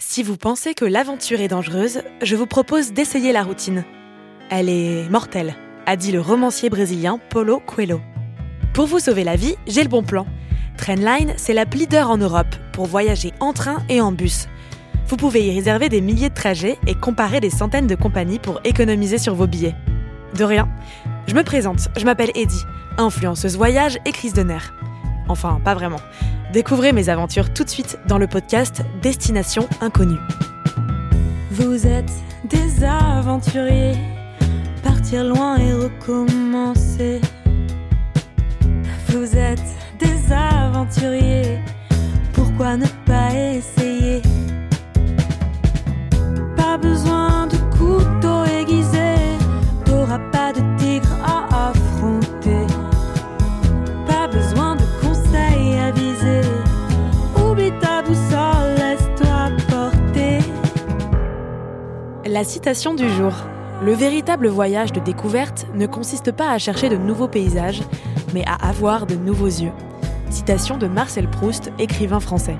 Si vous pensez que l'aventure est dangereuse, je vous propose d'essayer la routine. Elle est mortelle, a dit le romancier brésilien Paulo Coelho. Pour vous sauver la vie, j'ai le bon plan. Trainline, c'est la leader en Europe pour voyager en train et en bus. Vous pouvez y réserver des milliers de trajets et comparer des centaines de compagnies pour économiser sur vos billets. De rien. Je me présente, je m'appelle Eddie, influenceuse voyage et crise de nerfs. Enfin, pas vraiment. Découvrez mes aventures tout de suite dans le podcast Destination Inconnue. Vous êtes des aventuriers, partir loin et recommencer. Vous êtes des aventuriers, pourquoi ne pas essayer? La citation du jour. Le véritable voyage de découverte ne consiste pas à chercher de nouveaux paysages, mais à avoir de nouveaux yeux. Citation de Marcel Proust, écrivain français.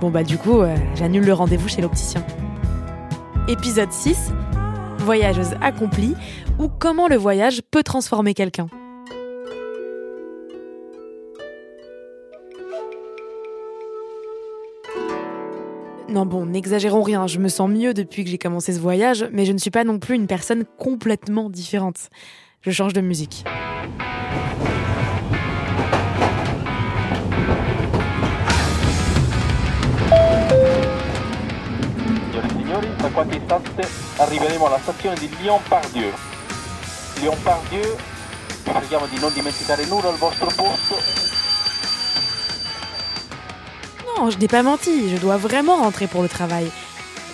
Bon bah du coup, euh, j'annule le rendez-vous chez l'opticien. Épisode 6. Voyageuse accomplie ou comment le voyage peut transformer quelqu'un. Non bon, n'exagérons rien, je me sens mieux depuis que j'ai commencé ce voyage, mais je ne suis pas non plus une personne complètement différente. Je change de musique. Lyon-Pardieu. Lyon-Pardieu, non dimenticare. Non, je n'ai pas menti, je dois vraiment rentrer pour le travail.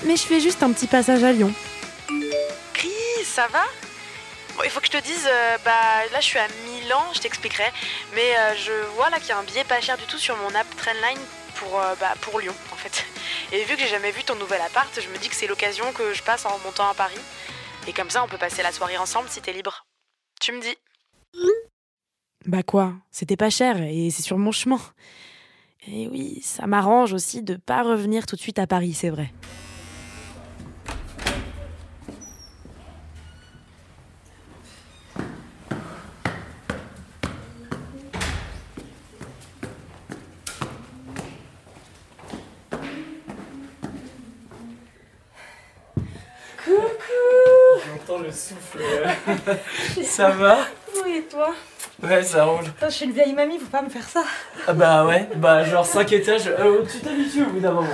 Mais je fais juste un petit passage à Lyon. Chris, ça va? Bon, il faut que je te dise, euh, bah là je suis à Milan, je t'expliquerai. Mais euh, je vois là qu'il y a un billet pas cher du tout sur mon app Trainline pour, euh, bah, pour Lyon en fait. Et vu que j'ai jamais vu ton nouvel appart, je me dis que c'est l'occasion que je passe en remontant à Paris. Et comme ça on peut passer la soirée ensemble si t'es libre. Tu me dis Bah quoi, c'était pas cher et c'est sur mon chemin. Et oui, ça m'arrange aussi de pas revenir tout de suite à Paris, c'est vrai. J'entends le souffle. ça va? Ouais, ça roule. Putain, je suis une vieille mamie, faut pas me faire ça. Ah bah ouais, bah genre 5 étages. Euh, tu t'habitues au bout d'un moment.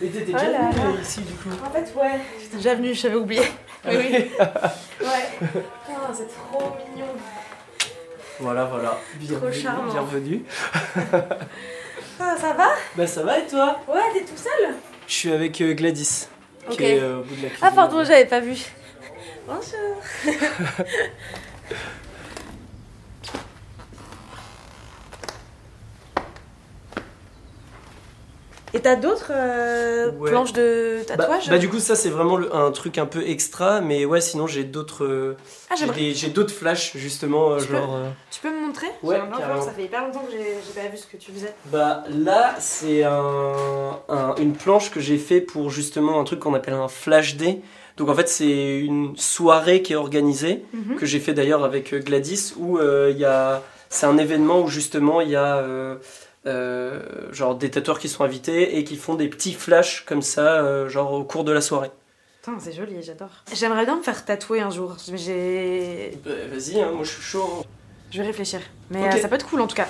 Et t'étais déjà Oh là venu là. ici du coup. En fait, ouais, j'étais déjà venue, j'avais oublié. Oui, oui. Ouais. Putain, c'est trop mignon. Voilà, voilà. Bienvenue. charmant. Bienvenue. Ah, ça va? Bah ça va et toi? Ouais, t'es tout seul? Je suis avec euh, Gladys, Ok. qui est euh, au bout de la cuisine. Ah, pardon, j'avais pas vu. Bonjour. Et t'as d'autres euh, Ouais. planches de Bah, tatouage bah, du coup ça c'est vraiment le- un truc un peu extra, mais ouais sinon j'ai d'autres euh, Ah, j'ai d'autres flashs justement euh, Tu peux genre. euh, Tu peux me montrer Ouais. Ça fait hyper longtemps que j'ai pas vu ce que tu faisais. Bah là, c'est un, un- une planche que j'ai fait pour justement un truc qu'on appelle un flash day. Donc en fait, c'est une soirée qui est organisée, Mhm. que j'ai fait d'ailleurs avec Gladys, où euh, il y a, c'est un événement où justement il y a genre des tatoueurs qui sont invités et qui font des petits flashs comme ça, euh, genre au cours de la soirée. Putain, c'est joli, j'adore. J'aimerais bien me faire tatouer un jour. mais J'ai. Bah, Vas-y, hein, moi je suis chaud. hein. Je vais réfléchir. Mais Ok. euh, ça peut être cool en tout cas.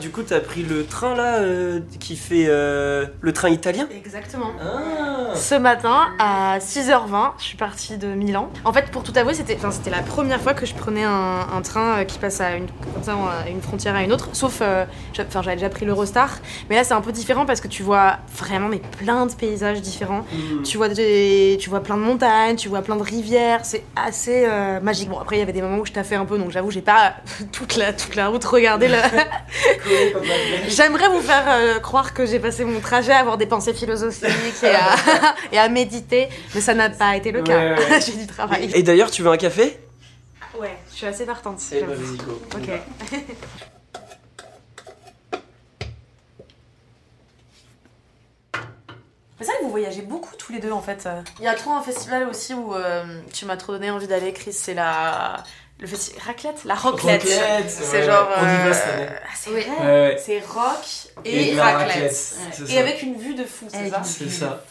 Du coup, t'as pris le train là euh, qui fait euh, le train italien? Exactement. Ah Ce matin, à 6h20, je suis partie de Milan. En fait, pour tout avouer, c'était enfin, c'était la première fois que je prenais un, un train euh, qui passe à une, comme ça, à une frontière à une autre. Sauf, euh, enfin, j'avais déjà pris l'Eurostar. Mais là, c'est un peu différent parce que tu vois vraiment mais plein de paysages différents. Hmm. Tu vois, des, tu vois plein de montagnes, tu vois plein de rivières. C'est assez euh, magique. Bon, après, il y avait des moments où je taffais un peu, donc j'avoue, j'ai pas toute la, toute la route regardé le, J'aimerais vous faire euh, croire que j'ai passé mon trajet à avoir des pensées philosophiques et à, et à méditer, mais ça n'a pas été le cas. J'ai du travail. Et, d'ailleurs, tu veux un café? Ah ouais, je suis assez partante. Eh ben, vas-y, go. Ok. C'est vrai que vous voyagez beaucoup tous les deux en fait. Il y a trop un festival aussi où euh, tu m'as trop donné envie d'aller, Chris. C'est la. Le festival. Raclette La raclette. C'est genre. On y va euh, cette année. Ah, c'est ouais. C'est rock et, et raclette. Et avec une vue de fou, c'est ça C'est ça.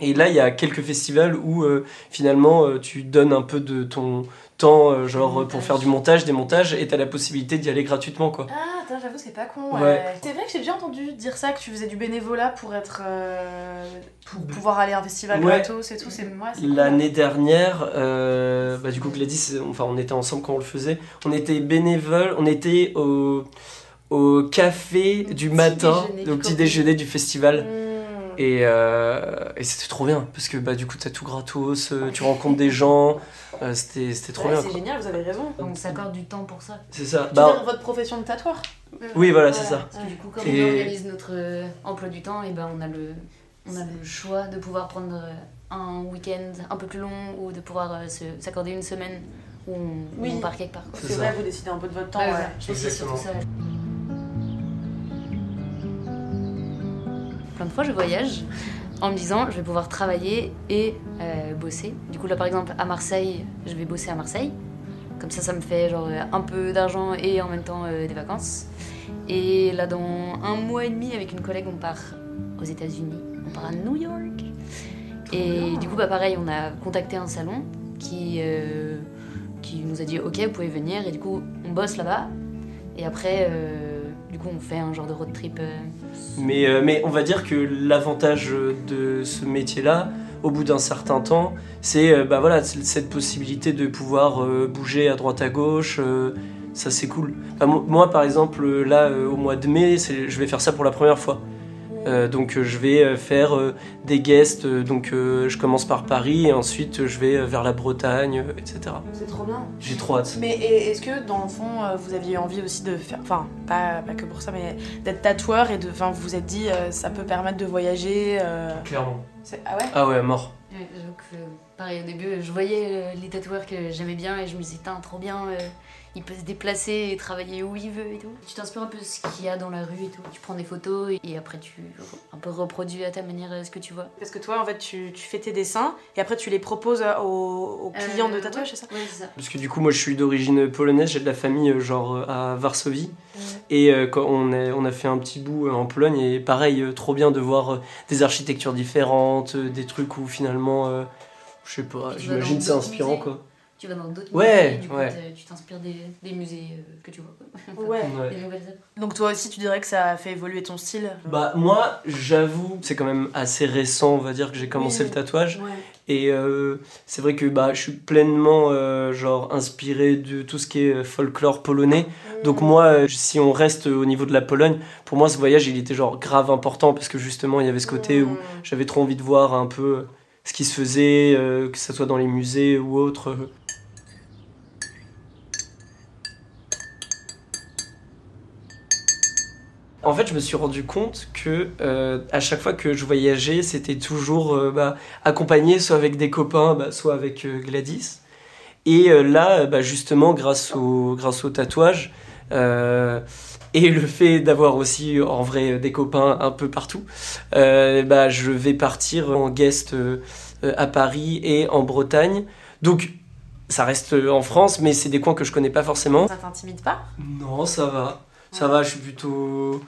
Et là, il y a quelques festivals où euh, finalement euh, tu donnes un peu de ton temps, euh, genre Montage. pour faire du montage, des montages, et t'as la possibilité d'y aller gratuitement, quoi. Ah, attends, j'avoue, c'est pas con. Ouais. C'est vrai que j'ai déjà entendu dire ça, que tu faisais du bénévolat pour être. pour pouvoir aller à un festival Ouais. gratos et tout. C'est ouais, c'est cool. L'année dernière, bah, du coup, Gladys, enfin, on était ensemble quand on le faisait. On était bénévoles, on était au, au café du matin, déjeuner au petit déjeuner du festival. Mmh. Et, euh, et c'était trop bien parce que bah, du coup, t'as tout gratos, euh, tu rencontres des gens, euh, c'était c'était trop Ouais, bien. c'est quoi. génial, vous avez raison. On s'accorde du temps pour ça. C'est ça. Tu Bah, veux dire votre profession de tatoueur oui, voilà, c'est ça. Parce que du coup, comme Et- on organise notre emploi du temps, et ben on a le, on a le choix de pouvoir prendre un week-end un peu plus long ou de pouvoir se- s'accorder une semaine où on, Oui. on part quelque part. quoi. C'est vrai, vous décidez un peu de votre temps. Ouais, ouais. ouais. Je pense que c'est Exactement. surtout ça. Plein de fois, je voyage en me disant je vais pouvoir travailler et euh, bosser. Du coup, là par exemple, à Marseille, je vais bosser à Marseille. Comme ça, ça me fait genre euh, un peu d'argent et en même temps euh, des vacances. Et là, dans un mois et demi, avec une collègue, on part aux États-Unis. On part à New York. Et du coup, bah pareil, on a contacté un salon qui, euh, qui nous a dit ok, vous pouvez venir. Et du coup, on bosse là-bas. Et après, du coup, on fait un genre de road trip. euh, Mais, euh, mais on va dire que l'avantage de ce métier-là, au bout d'un certain temps, c'est euh, bah voilà, cette possibilité de pouvoir bouger à droite à gauche. ça, c'est cool. Moi, par exemple, là, au mois de mai, je vais faire ça pour la première fois. Euh, donc, euh, je vais euh, faire euh, des guests. donc, euh, je commence par Paris et ensuite, je vais euh, vers la Bretagne, etc. C'est trop bien. J'ai trop hâte. Mais est-ce que dans le fond, vous aviez envie aussi de faire, enfin, pas, pas que pour ça, mais d'être tatoueur et de, enfin, vous vous êtes dit, euh, ça peut permettre de voyager. euh, Clairement. Ah ouais? Ah ouais, mort. Pareil, au début, je voyais euh, les tatoueurs que j'aimais bien et je me disais, trop bien, euh, il peut se déplacer et travailler où il veut et tout. Tu t'inspires un peu de ce qu'il y a dans la rue et tout. Tu prends des photos et, et après tu un peu reproduis à ta manière euh, ce que tu vois. Parce que toi, en fait, tu, tu fais tes dessins et après tu les proposes euh, aux, aux clients de tatouage, ouais. c'est ça Oui, c'est ça. Parce que du coup, moi, je suis d'origine polonaise, j'ai de la famille genre à Varsovie. Et euh, quand on, est, on a fait un petit bout en Pologne, et pareil, euh, trop bien de voir des architectures différentes, des trucs où finalement, euh, je sais pas, j'imagine c'est inspirant musées. quoi. Tu vas dans d'autres Ouais, musées, du coup, ouais. tu t'inspires des, des musées euh, que tu vois. Quoi. Ouais. Ouais. Des nouvelles œuvres. Donc toi aussi, tu dirais que ça a fait évoluer ton style Bah, moi, j'avoue, c'est quand même assez récent, on va dire, que j'ai commencé Oui. le tatouage. Ouais. Et euh, c'est vrai que bah, je suis pleinement euh, genre inspiré de tout ce qui est folklore polonais. Donc moi, si on reste au niveau de la Pologne, pour moi ce voyage il était genre grave important parce que justement il y avait ce côté où j'avais trop envie de voir un peu ce qui se faisait, euh, que ce soit dans les musées ou autre. En fait, je me suis rendu compte que euh, à chaque fois que je voyageais, c'était toujours euh, bah, accompagné soit avec des copains, bah, soit avec Gladys. Et là, bah, justement, grâce au, grâce au tatouage, et le fait d'avoir aussi en vrai des copains un peu partout, euh, bah, je vais partir en guest euh, à Paris et en Bretagne. Donc, ça reste euh, en France, mais c'est des coins que je connais pas forcément. Ça t'intimide pas? Non, ça va. Ça va, je suis plutôt.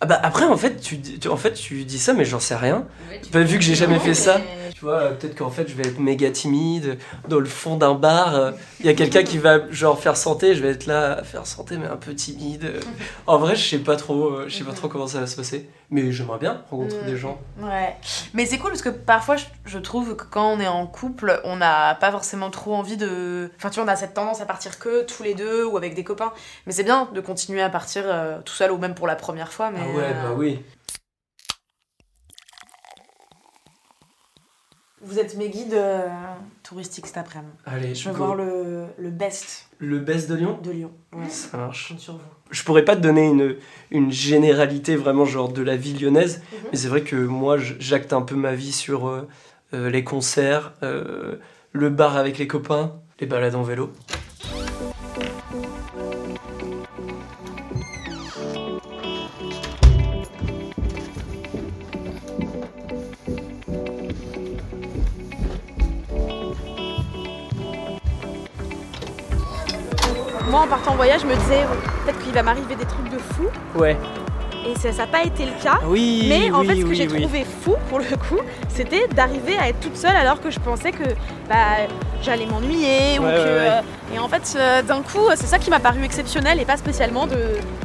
Ah bah après, en fait, tu, en fait, tu dis ça, mais j'en sais rien. Ouais, Bah, vu que j'ai jamais fait ça, tu vois, euh, peut-être qu'en fait, je vais être méga timide, dans le fond d'un bar. euh, Il y a quelqu'un qui va, genre, faire santé, je vais être là à faire santé, mais un peu timide. euh. En vrai, je sais pas trop, euh, je sais pas trop comment ça va se passer. Mais j'aimerais bien rencontrer Mm. des gens. Ouais. Mais c'est cool parce que parfois, je, je trouve que quand on est en couple, on n'a pas forcément trop envie de. Enfin, tu vois, on a cette tendance à partir que tous les deux ou avec des copains. Mais c'est bien de continuer à partir euh, tout seul ou même pour la première fois. Mais, Ah ouais, euh, bah oui. Vous êtes mes guides euh, touristiques cet après-midi. Allez, Je veux go. voir le, le best Le best de Lyon de Lyon. Ouais. Ça marche. Je compte sur vous. Je pourrais pas te donner une, une généralité vraiment genre de la vie lyonnaise, Mhm. mais c'est vrai que moi j'acte un peu ma vie sur euh, euh, les concerts, euh, le bar avec les copains, les balades en vélo. En voyage, je me disais peut-être qu'il va m'arriver des trucs de fou. Ouais. Et ça n'a pas été le cas. Oui. Mais en oui, fait, ce que oui, j'ai oui. trouvé fou pour le coup, c'était d'arriver à être toute seule alors que je pensais que bah, j'allais m'ennuyer ou que. ouais, ouais. euh, et en fait, euh, d'un coup, c'est ça qui m'a paru exceptionnel et pas spécialement de.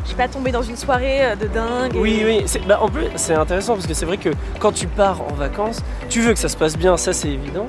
Je suis pas tombée dans une soirée euh, de dingue. et- Oui, oui. Bah, en plus, c'est intéressant parce que c'est vrai que quand tu pars en vacances, tu veux que ça se passe bien, ça c'est évident.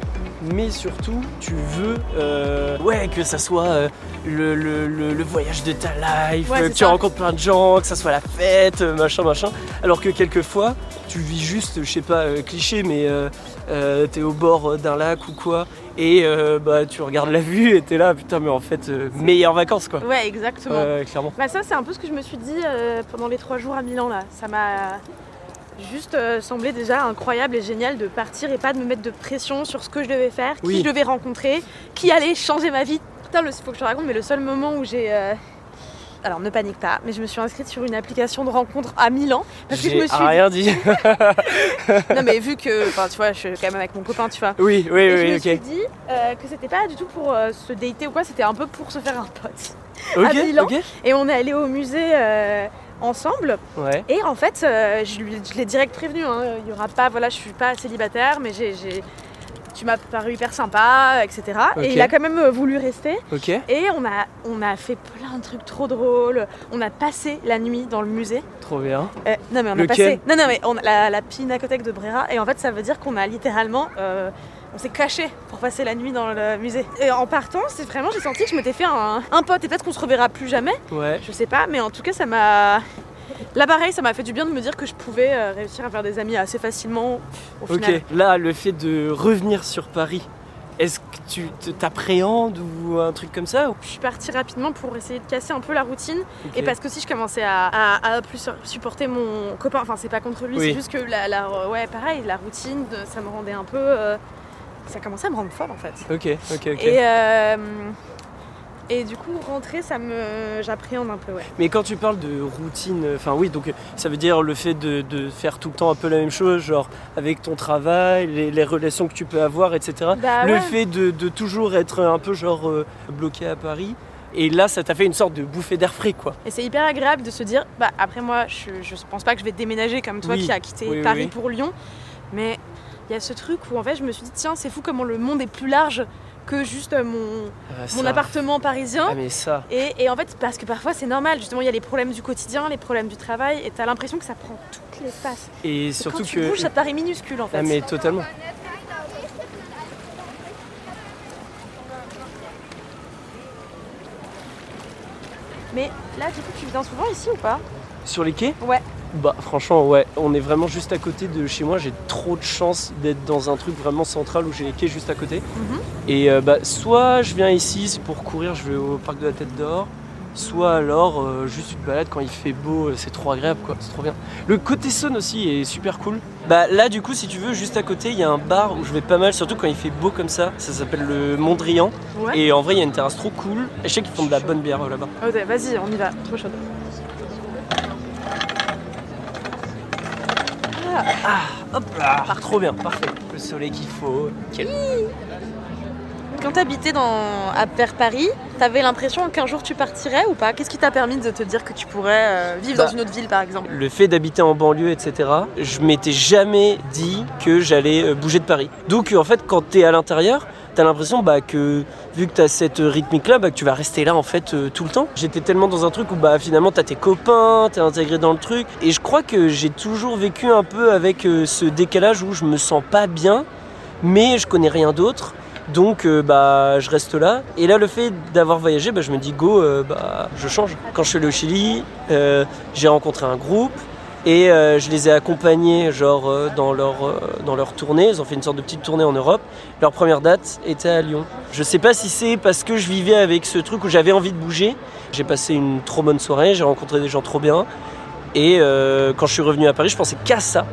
Mais surtout, tu veux euh, ouais, que ça soit euh, le, le- le- le voyage de ta life, Ouais, euh, que tu rencontres plein de gens, que ça soit la fête, euh, machin, machin. Alors que quelquefois, tu vis juste, je sais pas, euh, cliché, mais euh, euh, t'es au bord euh, d'un lac ou quoi, et euh, bah, tu regardes la vue et t'es là, putain, mais en fait, euh, meilleures vacances quoi. Ouais, exactement. Ouais, clairement. Bah ça c'est un peu ce que je me suis dit euh, pendant les trois jours à Milan là. Ça m'a juste euh, semblé déjà incroyable et génial de partir et pas de me mettre de pression sur ce que je devais faire, Oui. qui je devais rencontrer, qui allait changer ma vie. Putain, il faut que je te raconte, mais le seul moment où j'ai... euh, Alors ne panique pas, mais je me suis inscrite sur une application de rencontre à Milan parce que je me suis... rien dit. Non mais vu que, enfin tu vois, je suis quand même avec mon copain, tu vois. oui, oui, Et je oui, me ok. suis dit euh, que c'était pas du tout pour euh, se dater ou quoi, c'était un peu pour se faire un pote. À Milan. Et on est allé au musée ensemble. Ouais. Et en fait, euh, je, lui- je l'ai direct prévenu. hein, Il y aura pas, voilà, je suis pas célibataire, mais j'ai, tu m'as paru hyper sympa, etc. Et il a quand même euh, voulu rester. Et on a, on a fait plein de trucs trop drôles. On a passé la nuit dans le musée. Trop bien. Euh, non mais on a passé. Non non mais on a la, la pinacothèque de Brera. Et en fait, ça veut dire qu'on a littéralement. euh, on s'est caché pour passer la nuit dans le musée. Et en partant, c'est vraiment, j'ai senti que je m'étais fait un, un pote. Et peut-être qu'on se reverra plus jamais. Ouais. Je sais pas, mais en tout cas, ça m'a. Là, pareil, ça m'a fait du bien de me dire que je pouvais euh, réussir à faire des amis assez facilement au Ok. Là, le fait de revenir sur Paris, est-ce que tu t'appréhendes ou un truc comme ça ou- Je suis partie rapidement pour essayer de casser un peu la routine et parce que si je commençais à, à- à plus supporter mon copain, enfin c'est pas contre lui, Oui. c'est juste que la, la- ouais pareil, la routine, ça me rendait un peu, euh, ça commençait à me rendre folle en fait. Ok, ok, ok. Et euh, et du coup rentrer, ça me, j'appréhende un peu ouais. Mais quand tu parles de routine, enfin oui, donc ça veut dire le fait de, de faire tout le temps un peu la même chose, genre avec ton travail, les, les relations que tu peux avoir, etc. Bah le ouais. fait de, de toujours être un peu genre euh, bloqué à Paris. Et là, ça t'a fait une sorte de bouffée d'air frais, quoi. Et c'est hyper agréable de se dire, bah après moi, je, je pense pas que je vais déménager comme toi Oui. qui a quitté Oui, Paris oui. pour Lyon, mais il y a ce truc où en fait je me suis dit, tiens, c'est fou comment le monde est plus large que juste euh, mon, Ah, mon appartement parisien. Ah mais ça. Et, et en fait, parce que parfois c'est normal, justement, il y a les problèmes du quotidien, les problèmes du travail, et t'as l'impression que ça prend toutes les places. Et Et surtout quand tu que. bouges, ça te paraît minuscule en fait. Ah mais totalement. Mais là, du coup, tu viens souvent ici ou pas? Sur les quais? Ouais. Bah franchement ouais, on est vraiment juste à côté de chez moi, j'ai trop de chance d'être dans un truc vraiment central où j'ai les quais juste à côté. Mhm. Et euh, bah soit je viens ici, c'est pour courir, je vais au parc de la Tête d'Or, soit alors euh, juste une balade quand il fait beau, euh, c'est trop agréable quoi, c'est trop bien. Le côté Saône aussi est super cool. Bah là du coup si tu veux, juste à côté il y a un bar où je vais pas mal, surtout quand il fait beau comme ça, ça s'appelle le Mondrian. Ouais. Et en vrai il y a une terrasse trop cool, et je sais qu'ils font de la bonne bière là-bas. Oh, ouais, vas-y, on y va, trop chaude. Hop là, trop bien, parfait. Le soleil qu'il faut. Quel... Quand t'habitais dans... à vers Paris, t'avais l'impression qu'un jour tu partirais ou pas? Qu'est-ce qui t'a permis de te dire que tu pourrais euh, vivre Bah, dans une autre ville par exemple? Le fait d'habiter en banlieue, etc., je m'étais jamais dit que j'allais euh, bouger de Paris. Donc euh, en fait, quand t'es à l'intérieur, t'as l'impression bah, que vu que t'as cette rythmique-là, bah, que tu vas rester là en fait euh, tout le temps. J'étais tellement dans un truc où bah, finalement t'as tes copains, t'es intégré dans le truc. Et je crois que j'ai toujours vécu un peu avec euh, ce décalage où je me sens pas bien, mais je connais rien d'autre. Donc euh, bah je reste là. Et là le fait d'avoir voyagé, bah, je me dis go, bah je change. Quand je suis allé au Chili, j'ai rencontré un groupe et euh, je les ai accompagnés genre euh, dans leur euh, dans leur tournée. Ils ont fait une sorte de petite tournée en Europe. Leur première date était à Lyon. Je sais pas si c'est parce que je vivais avec ce truc où j'avais envie de bouger. J'ai passé une trop bonne soirée, j'ai rencontré des gens trop bien. Et quand je suis revenu à Paris, je pensais qu'à ça.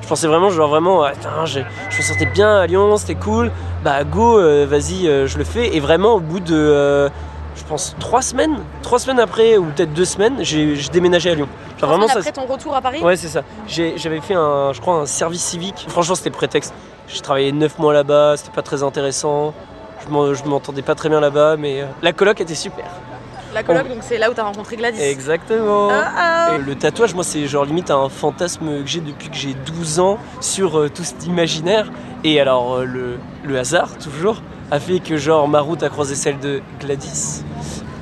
Je pensais vraiment, genre vraiment, attends, je, je me sentais bien à Lyon, c'était cool. Bah go, vas-y, je le fais. Et vraiment, au bout de, je pense, trois semaines, trois semaines après, ou peut-être deux semaines, j'ai déménagé à Lyon. Genre vraiment, ça, après ton retour à Paris? Ouais, c'est ça. J'avais fait un, je crois, un service civique. Franchement, c'était prétexte. J'ai travaillé 9 mois là-bas, c'était pas très intéressant. Je m'en- je m'entendais pas très bien là-bas, mais euh, la coloc était super. La coloc, donc c'est là où t'as rencontré Gladys. Exactement. Ah, ah. Le tatouage, moi, c'est genre limite un fantasme que j'ai depuis que j'ai 12 ans sur euh, tout cet imaginaire. Et alors, euh, le, le hasard, toujours, a fait que genre ma route a croisé celle de Gladys.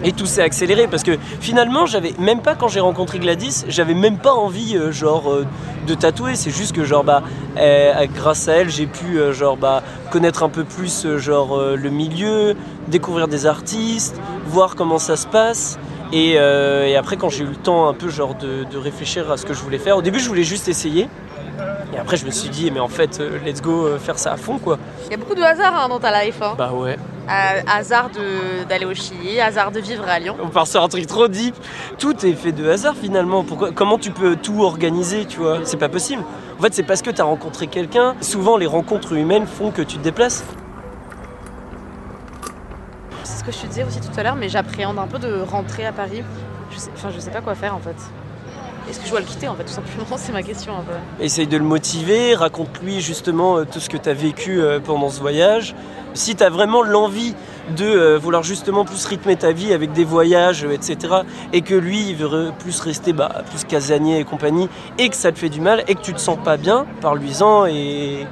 Et tout s'est accéléré parce que finalement, j'avais même pas quand j'ai rencontré Gladys, j'avais même pas envie euh, genre euh, de tatouer. C'est juste que genre bah euh, grâce à elle, j'ai pu genre bah connaître un peu plus genre le milieu, découvrir des artistes, voir comment ça se passe. Et, après, quand j'ai eu le temps un peu genre de réfléchir à ce que je voulais faire, au début, je voulais juste essayer. Et après, je me suis dit, mais en fait, euh, let's go euh, faire ça à fond quoi. Il y a beaucoup de hasard hein, dans ta life. Hein. Bah ouais. Euh, hasard d'aller au Chili, hasard de vivre à Lyon. On part sur un truc trop deep. Tout est fait de hasard finalement. Pourquoi, comment tu peux tout organiser, tu vois? C'est pas possible. En fait, c'est parce que tu as rencontré quelqu'un. Souvent, les rencontres humaines font que tu te déplaces. C'est ce que je te disais aussi tout à l'heure, mais j'appréhende un peu de rentrer à Paris. Je sais, enfin, je sais pas quoi faire en fait. Est-ce que je dois le quitter en fait, tout simplement C'est ma question un peu. Essaye de le motiver, raconte-lui justement euh, tout ce que tu as vécu euh, pendant ce voyage. Si tu as vraiment l'envie de euh, vouloir justement plus rythmer ta vie avec des voyages, etc., et que lui, il veut plus rester bah, plus casanier et compagnie, et que ça te fait du mal, et que tu te sens pas bien, parle-lui-en et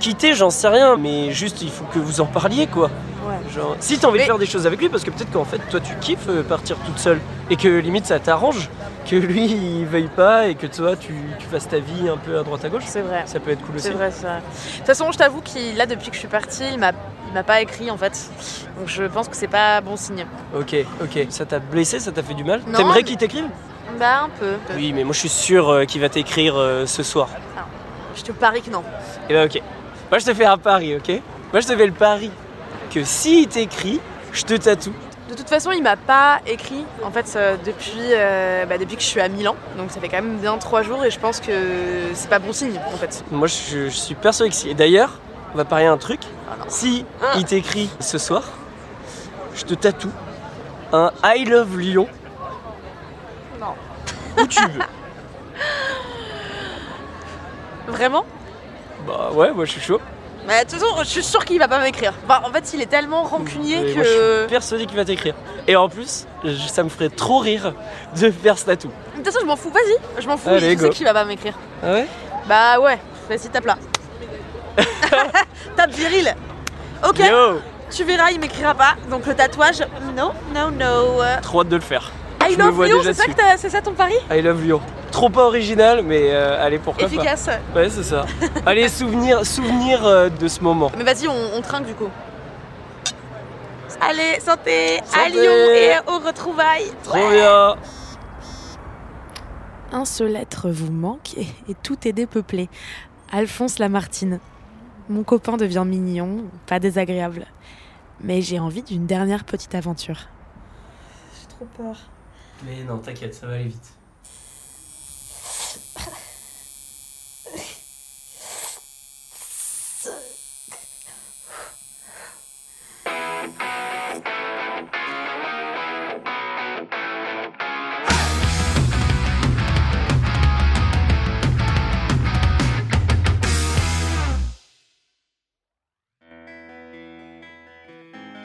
quitter, j'en sais rien, mais juste il faut que vous en parliez quoi. Ouais. Genre, si t'as envie Mais- de faire des choses avec lui, parce que peut-être qu'en fait toi tu kiffes partir toute seule et que limite ça t'arrange, que lui il veuille pas et que toi tu, tu fasses ta vie un peu à droite à gauche, C'est vrai. ça peut être cool aussi. C'est vrai, c'est vrai. De toute façon, je t'avoue qu'il, là, depuis que je suis partie, il m'a, il m'a pas écrit en fait. Donc je pense que c'est pas bon signe. Ok, ok. Ça t'a blessé, ça t'a fait du mal? Non, T'aimerais mais- qu'il t'écrive? Bah, un peu. Oui, mais moi je suis sûr euh, qu'il va t'écrire euh, ce soir. Je te parie que non. Et ben ok. Moi je te fais un pari, ok? Moi je te fais le pari que s'il t'écrit, je te tatoue. De toute façon, il m'a pas écrit en fait euh, depuis, euh, bah, depuis que je suis à Milan. Donc ça fait quand même bien trois jours et je pense que c'est pas bon signe en fait. Moi je, je suis persuadé que si. Et d'ailleurs, on va parier un truc. Ah. Si Ah. il t'écrit ce soir, je te tatoue un I love Lyon Non. où tu veux. Vraiment? Bah ouais, moi je suis chaud. Mais de toute façon, je suis sûre qu'il va pas m'écrire. Enfin, en fait, il est tellement rancunier Et que. Moi je suis persuadé qu'il va t'écrire. Et en plus, je- ça me ferait trop rire de faire ce tatou. De toute façon, je m'en fous, vas-y. Je m'en fous, Allez, je sais go. qu'il va pas m'écrire. Ah ouais? Bah ouais, vas-y, tape là. tape viril. Ok, Yo tu verras, il m'écrira pas. Donc le tatouage, no, no, no. Trop hâte de le faire. I Je me love vois Lyon, déjà c'est ça, dessus. que t'as- c'est ça ton pari? I love Lyon. Trop pas original, mais euh, allez, pourquoi Efficace. pas. Ouais, c'est ça. allez, souvenir, souvenir euh, de ce moment. Mais vas-y, on, on trinque du coup. Allez, santé, à Santé. Lyon et aux retrouvailles. Trop bien Un seul être vous manque et, et tout est dépeuplé. Alphonse Lamartine. Mon copain devient mignon, pas désagréable. Mais j'ai envie d'une dernière petite aventure. J'ai trop peur. Mais non, t'inquiète, ça va aller vite.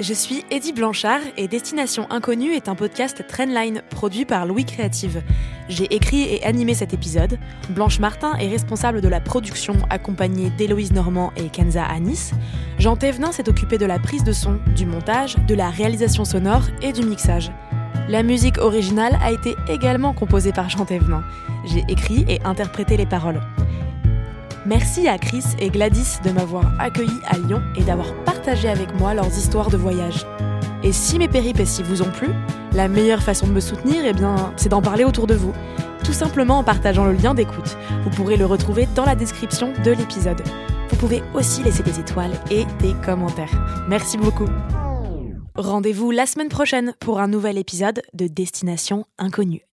Je suis Eddie Blanchard et Destination Inconnue est un podcast Trendline produit par Louis Créative. J'ai écrit et animé cet épisode. Blanche Martin est responsable de la production accompagnée d'Héloïse Normand et Kenza Anis. Jean Thévenin s'est occupé de la prise de son, du montage, de la réalisation sonore et du mixage. La musique originale a été également composée par Jean Thévenin. J'ai écrit et interprété les paroles. Merci à Chris et Gladys de m'avoir accueilli à Lyon et d'avoir partagé avec moi leurs histoires de voyage. Et si mes péripéties vous ont plu, la meilleure façon de me soutenir, eh bien, c'est d'en parler autour de vous. Tout simplement en partageant le lien d'écoute. Vous pourrez le retrouver dans la description de l'épisode. Vous pouvez aussi laisser des étoiles et des commentaires. Merci beaucoup. Rendez-vous la semaine prochaine pour un nouvel épisode de Destination Inconnue.